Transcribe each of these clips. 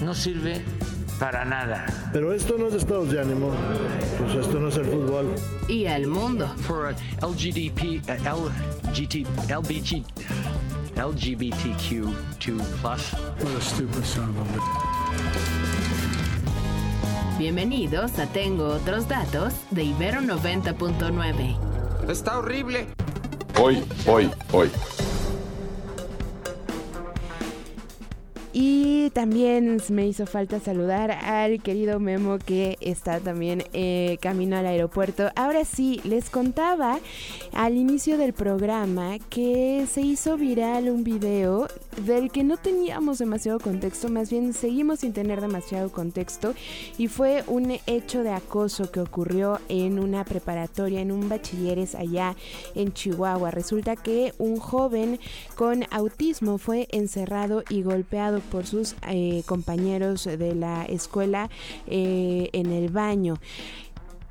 no sirve para nada. Pero esto no es estados de ánimo. Pues esto no es el fútbol. Y el mundo. For LGDP, LGT, LBG, LGBTQ2+. What a stupid son of a Bienvenidos a Tengo Otros Datos de Ibero 90.9. Está horrible. Hoy, hoy, hoy. Y también me hizo falta saludar al querido Memo que está también eh, camino al aeropuerto. Ahora sí, les contaba al inicio del programa que se hizo viral un video del que no teníamos demasiado contexto, más bien seguimos sin tener demasiado contexto y fue un hecho de acoso que ocurrió en una preparatoria, en un bachilleres allá en Chihuahua. Resulta que un joven con autismo fue encerrado y golpeado por sus eh, compañeros de la escuela eh, en el baño.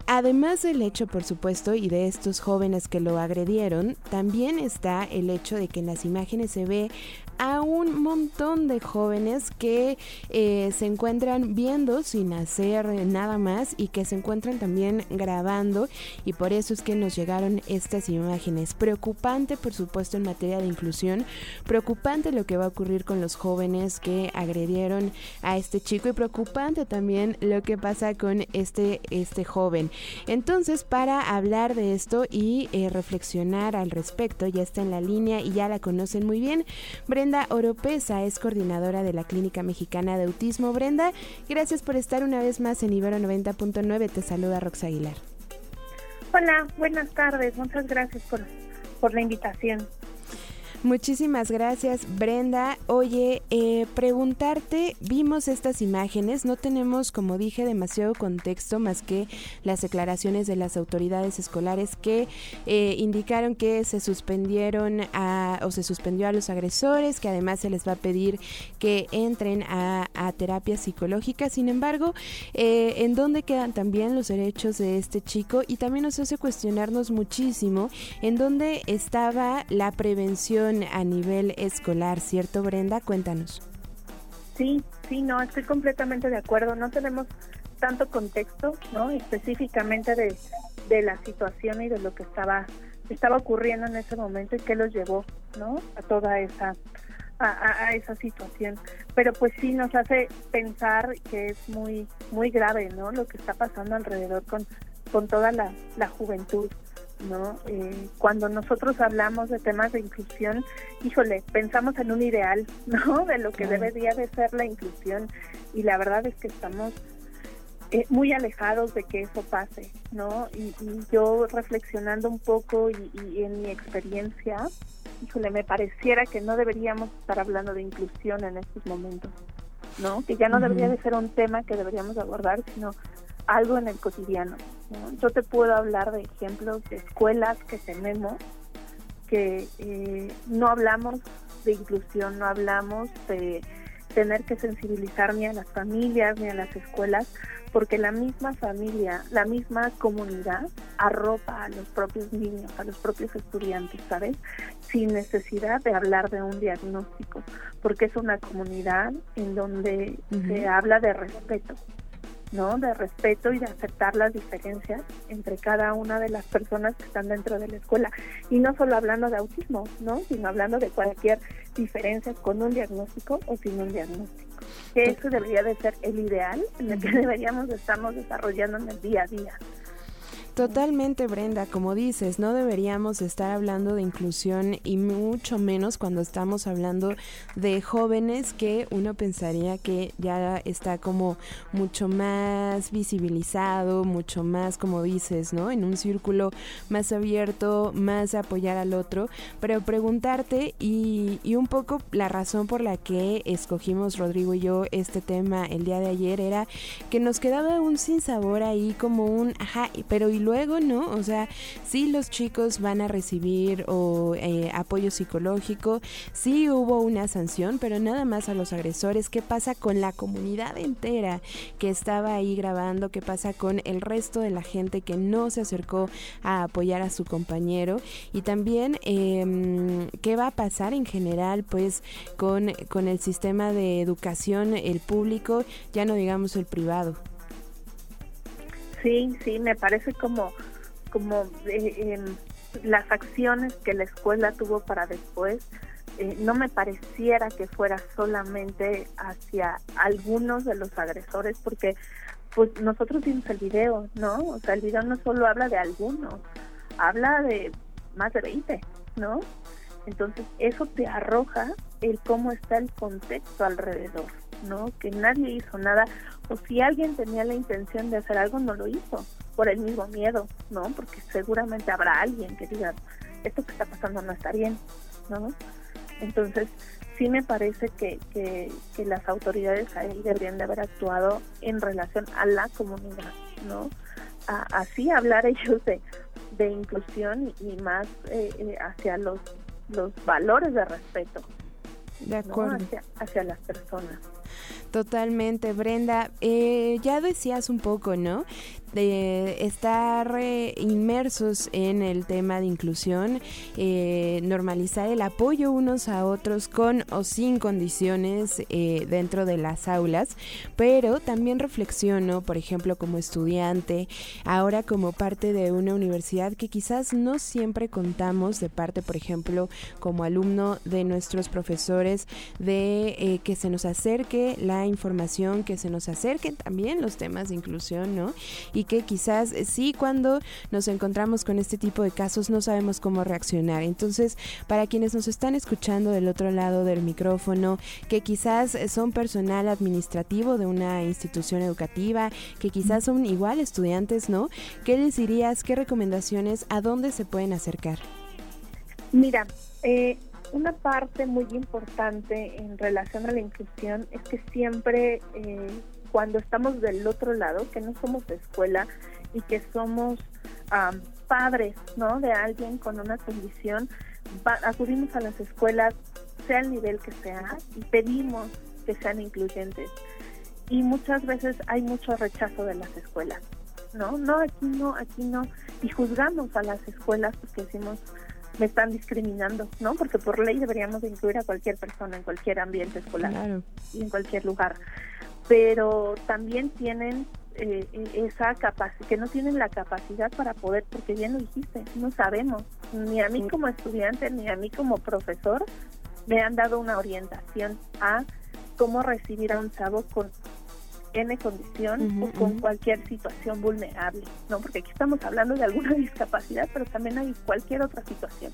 Además del hecho, por supuesto, y de estos jóvenes que lo agredieron, también está el hecho de que en las imágenes se ve a un montón de jóvenes que eh, se encuentran viendo sin hacer nada más y que se encuentran también grabando y por eso es que nos llegaron estas imágenes. Preocupante, por supuesto, en materia de inclusión, preocupante lo que va a ocurrir con los jóvenes que agredieron a este chico y preocupante también lo que pasa con este, este joven. Entonces, para hablar de esto y eh, reflexionar al respecto, ya está en la línea y ya la conocen muy bien. Brenda Oropesa es coordinadora de la Clínica Mexicana de Autismo. Brenda, gracias por estar una vez más en Ibero 90.9. Te saluda Rox Aguilar. Hola, buenas tardes. Muchas gracias por, por la invitación. Muchísimas gracias, Brenda. Oye, eh, preguntarte, vimos estas imágenes, no tenemos, como dije, demasiado contexto más que las declaraciones de las autoridades escolares que eh, indicaron que se suspendieron a, o se suspendió a los agresores, que además se les va a pedir que entren a, a terapia psicológica. Sin embargo, eh, ¿en dónde quedan también los derechos de este chico? Y también nos hace cuestionarnos muchísimo en dónde estaba la prevención a nivel escolar, ¿cierto Brenda? Cuéntanos. Sí, sí, no, estoy completamente de acuerdo. No tenemos tanto contexto, ¿no? Específicamente de, de la situación y de lo que estaba estaba ocurriendo en ese momento y qué los llevó, ¿no? A toda esa a, a, esa situación. Pero pues sí nos hace pensar que es muy muy grave, ¿no? Lo que está pasando alrededor con con toda la, la juventud. ¿no? Eh, cuando nosotros hablamos de temas de inclusión, híjole, pensamos en un ideal, ¿no? De lo que debería de ser la inclusión y la verdad es que estamos eh, muy alejados de que eso pase, ¿no? Y, y yo reflexionando un poco y, y, en mi experiencia, híjole, me pareciera que no deberíamos estar hablando de inclusión en estos momentos, ¿no? Que ya no uh -huh. debería de ser un tema que deberíamos abordar, sino algo en el cotidiano. ¿no? Yo te puedo hablar de ejemplos de escuelas que tenemos que eh, no hablamos de inclusión, no hablamos de tener que sensibilizar ni a las familias ni a las escuelas, porque la misma familia, la misma comunidad arropa a los propios niños, a los propios estudiantes, ¿sabes? Sin necesidad de hablar de un diagnóstico, porque es una comunidad en donde uh -huh. se habla de respeto, ¿no? De respeto y de aceptar las diferencias entre cada una de las personas que están dentro de la escuela. Y no solo hablando de autismo, ¿no? Sino hablando de cualquier diferencia con un diagnóstico o sin un diagnóstico. Que eso debería de ser el ideal en el que deberíamos de estarnos desarrollando en el día a día. Totalmente, Brenda, como dices, no deberíamos estar hablando de inclusión y mucho menos cuando estamos hablando de jóvenes que uno pensaría que ya está como mucho más visibilizado, mucho más, como dices, ¿no? En un círculo más abierto, más apoyar al otro, pero preguntarte y, un poco la razón por la que escogimos Rodrigo y yo este tema el día de ayer era que nos quedaba un sinsabor ahí como un, ajá, pero y luego, ¿no? O sea, sí los chicos van a recibir o, eh, apoyo psicológico, sí hubo una sanción, pero nada más a los agresores. ¿Qué pasa con la comunidad entera que estaba ahí grabando? ¿Qué pasa con el resto de la gente que no se acercó a apoyar a su compañero? Y también, eh, ¿qué va a pasar en general, pues, con, con el sistema de educación, el público, ya no digamos el privado? Sí, sí, me parece como, como eh, las acciones que la escuela tuvo para después, eh, no me pareciera que fuera solamente hacia algunos de los agresores, porque pues nosotros vimos el video, ¿no? O sea, el video no solo habla de algunos, habla de más de 20, ¿no? Entonces, eso te arroja el cómo está el contexto alrededor, ¿no? Que nadie hizo nada, o si alguien tenía la intención de hacer algo, no lo hizo, por el mismo miedo, ¿no? Porque seguramente habrá alguien que diga, esto que está pasando no está bien, ¿no? Entonces, sí me parece que, que, que las autoridades ahí deberían de haber actuado en relación a la comunidad, ¿no? A, así hablar ellos de, de inclusión y, más eh, eh, hacia los, los valores de respeto. De acuerdo. ¿no? Hacia, hacia las personas. Totalmente, Brenda. Eh, ya decías un poco, ¿no? De estar eh, inmersos en el tema de inclusión, eh, normalizar el apoyo unos a otros con o sin condiciones eh, dentro de las aulas, pero también reflexiono, por ejemplo, como estudiante, ahora como parte de una universidad que quizás no siempre contamos de parte, por ejemplo, como alumno de nuestros profesores, de que se nos acerque la información, que se nos acerquen también los temas de inclusión, ¿no? Y que quizás eh, sí cuando nos encontramos con este tipo de casos no sabemos cómo reaccionar. Entonces, para quienes nos están escuchando del otro lado del micrófono, que quizás eh, son personal administrativo de una institución educativa, que quizás son igual estudiantes, ¿no? ¿Qué les dirías? ¿Qué recomendaciones? ¿A dónde se pueden acercar? Mira, eh, una parte muy importante en relación a la inclusión es que siempre eh, cuando estamos del otro lado, que no somos de escuela y que somos um, padres ¿no? de alguien con una condición, acudimos a las escuelas, sea el nivel que sea, y pedimos que sean incluyentes. Y muchas veces hay mucho rechazo de las escuelas. No, no, aquí no, aquí no. Y juzgamos a las escuelas porque decimos, me están discriminando, ¿no? Porque por ley deberíamos de incluir a cualquier persona en cualquier ambiente escolar claro. y en cualquier lugar. Pero también tienen eh, esa capacidad, que no tienen la capacidad para poder, porque bien lo dijiste, no sabemos, ni a mí como estudiante, ni a mí como profesor, me han dado una orientación a cómo recibir a un chavo con N condición uh -huh, o con uh -huh. cualquier situación vulnerable, ¿no? Porque aquí estamos hablando de alguna discapacidad, pero también hay cualquier otra situación,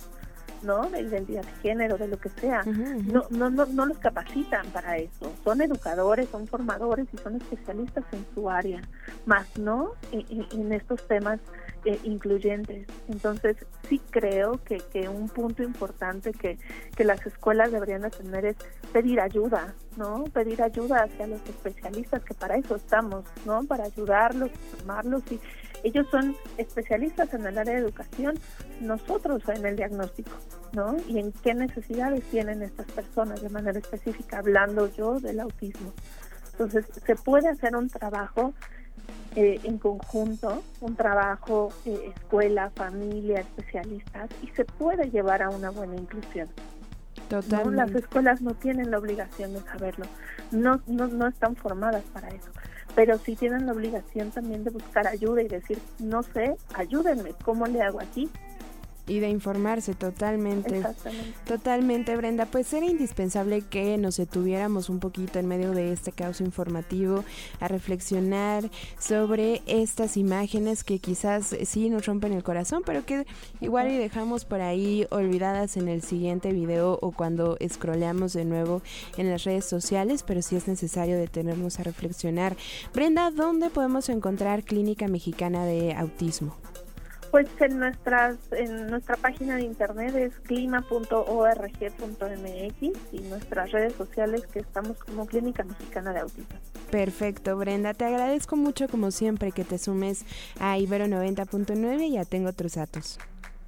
¿no? De identidad de género, de lo que sea. Uh -huh. no, no, no, no los capacitan para eso. Son educadores, son formadores y son especialistas en su área, más no en, en estos temas eh, incluyentes. Entonces, sí creo que, que un punto importante que, que las escuelas deberían de tener es pedir ayuda, ¿no? Pedir ayuda hacia los especialistas, que para eso estamos, ¿no? Para ayudarlos, formarlos y ellos son especialistas en el área de educación, nosotros en el diagnóstico, ¿no? Y en qué necesidades tienen estas personas de manera específica, hablando yo del autismo. Entonces, se puede hacer un trabajo eh, en conjunto, un trabajo eh, escuela, familia, especialistas, y se puede llevar a una buena inclusión. Totalmente. ¿no? Las escuelas no tienen la obligación de saberlo, no, no, no están formadas para eso, pero sí tienen la obligación también de buscar ayuda y decir, no sé, ayúdenme, ¿cómo le hago aquí? Y de informarse totalmente. Exactamente. Totalmente, Brenda. Pues era indispensable que nos detuviéramos un poquito en medio de este caos informativo a reflexionar sobre estas imágenes que quizás sí nos rompen el corazón, pero que igual y dejamos por ahí olvidadas en el siguiente video o cuando scrolleamos de nuevo en las redes sociales, pero sí es necesario detenernos a reflexionar. Brenda, ¿dónde podemos encontrar Clínica Mexicana de Autismo? Pues en nuestras en nuestra página de internet es clima.org.mx y nuestras redes sociales que estamos como Clínica Mexicana de Autismo. Perfecto, Brenda. Te agradezco mucho como siempre que te sumes a Ibero 90.9 y ya tengo otros datos.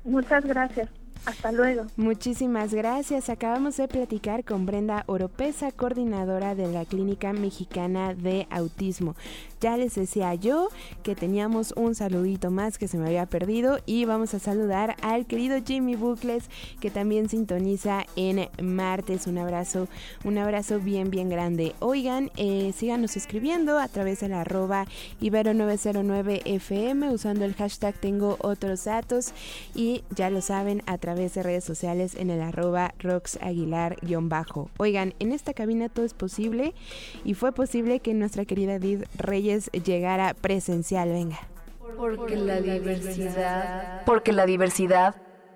Muchas gracias. Hasta luego. Muchísimas gracias. Acabamos de platicar con Brenda Oropesa, coordinadora de la Clínica Mexicana de Autismo. Ya les decía yo que teníamos un saludito más que se me había perdido y vamos a saludar al querido Jimmy Bucles que también sintoniza en martes. Un abrazo, un abrazo bien, bien grande. Oigan, eh, síganos escribiendo a través de la arroba ibero909fm usando el hashtag tengo otros datos y ya lo saben a través de redes sociales en el arroba roxaguilar-bajo. Oigan, en esta cabina todo es posible y fue posible que nuestra querida Edith Reyes llegara presencial. Venga. Porque la diversidad. Porque la diversidad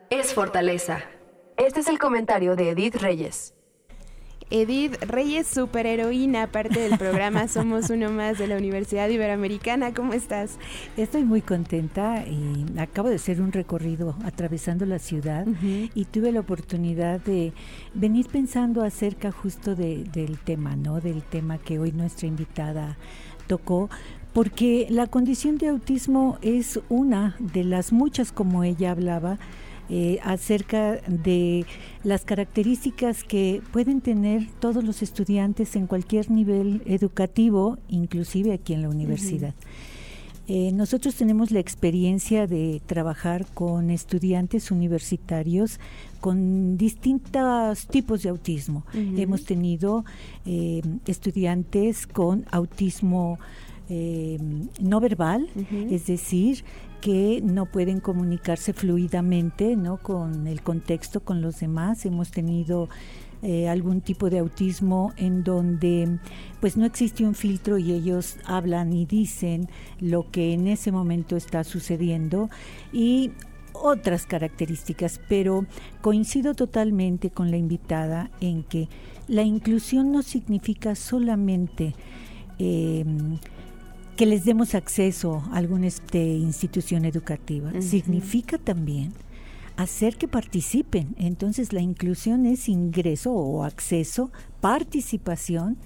es fortaleza. Este es el comentario de Edith Reyes. Edith Reyes, superheroína, parte del programa Somos Uno Más de la Universidad Iberoamericana. ¿Cómo estás? Estoy muy contenta y acabo de hacer un recorrido atravesando la ciudad y tuve la oportunidad de venir pensando acerca justo del tema, ¿no? Del tema que hoy nuestra invitada tocó, porque la condición de autismo es una de las muchas, como ella hablaba, eh, acerca de las características que pueden tener todos los estudiantes en cualquier nivel educativo, inclusive aquí en la universidad. Eh, nosotros tenemos la experiencia de trabajar con estudiantes universitarios con distintos tipos de autismo. Hemos tenido eh, estudiantes con autismo no verbal, es decir, que no pueden comunicarse fluidamente ¿no? con el contexto, con los demás. Hemos tenido eh, algún tipo de autismo en donde pues no existe un filtro y ellos hablan y dicen lo que en ese momento está sucediendo y otras características, pero coincido totalmente con la invitada en que la inclusión no significa solamente eh, que les demos acceso a alguna este, institución educativa. Significa también hacer que participen. Entonces la inclusión es ingreso o acceso, participación,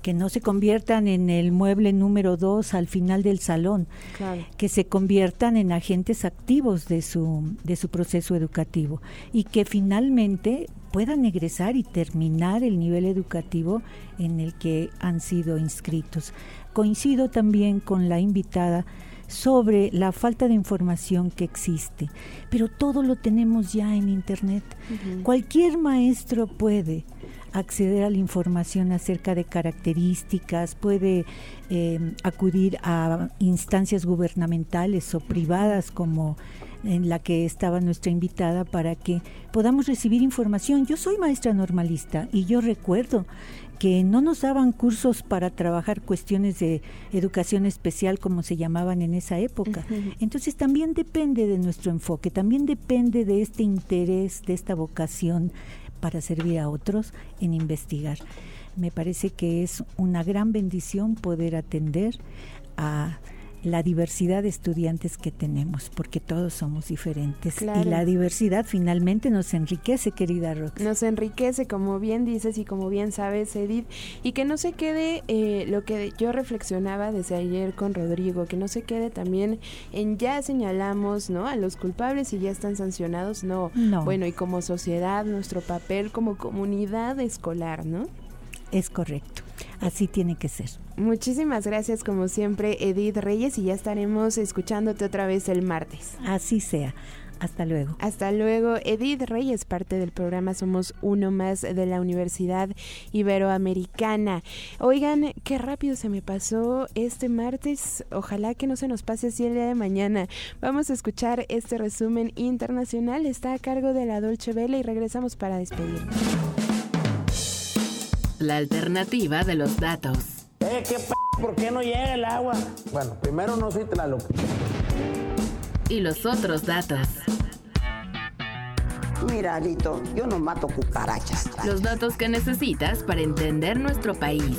que no se conviertan en el mueble número dos al final del salón, que se conviertan en agentes activos de su, de su proceso educativo y que finalmente puedan egresar y terminar el nivel educativo en el que han sido inscritos. Coincido también con la invitada sobre la falta de información que existe, pero todo lo tenemos ya en Internet. Cualquier maestro puede acceder a la información acerca de características, puede eh, acudir a instancias gubernamentales o privadas como en la que estaba nuestra invitada para que podamos recibir información. Yo soy maestra normalista y yo recuerdo que no nos daban cursos para trabajar cuestiones de educación especial como se llamaban en esa época. Entonces también depende de nuestro enfoque, también depende de este interés, de esta vocación para servir a otros en investigar. Me parece que es una gran bendición poder atender a la diversidad de estudiantes que tenemos, porque todos somos diferentes. Y la diversidad finalmente nos enriquece, querida Rox. Nos enriquece, como bien dices y como bien sabes, Edith, y que no se quede eh, lo que yo reflexionaba desde ayer con Rodrigo, que no se quede también en ya señalamos ¿no? a los culpables y ya están sancionados, no. no. Bueno, y como sociedad, nuestro papel como comunidad escolar, ¿no? Es correcto. Así tiene que ser. Muchísimas gracias como siempre Edith Reyes y ya estaremos escuchándote otra vez el martes. Así sea. Hasta luego. Hasta luego. Edith Reyes, parte del programa Somos Uno Más de la Universidad Iberoamericana. Oigan, qué rápido se me pasó este martes. Ojalá que no se nos pase así el día de mañana. Vamos a escuchar este resumen internacional. Está a cargo de la Dolce Vele y regresamos para despedirnos. La alternativa de los datos. Eh, ¿qué p ¿Por qué no llega el agua? Bueno, primero no soy Tlaloc. Y los otros datos. Mira, Lito, yo no mato cucarachas. Los datos que necesitas para entender nuestro país.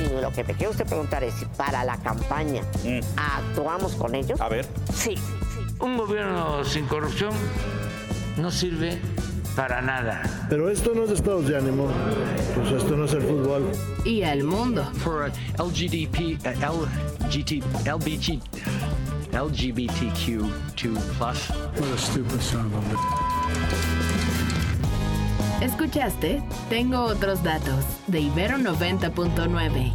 Y lo que me quiere usted preguntar es si para la campaña actuamos con ellos. A ver. Sí. Un gobierno sin corrupción no sirve para nada. Pero esto no es estados de ánimo. Pues esto no es el fútbol. Y al mundo. For uh, LGDP, uh, LGT, LBG, LGBTQ2+. What a stupid son of a ¿Escuchaste? Tengo otros datos de Ibero 90.9.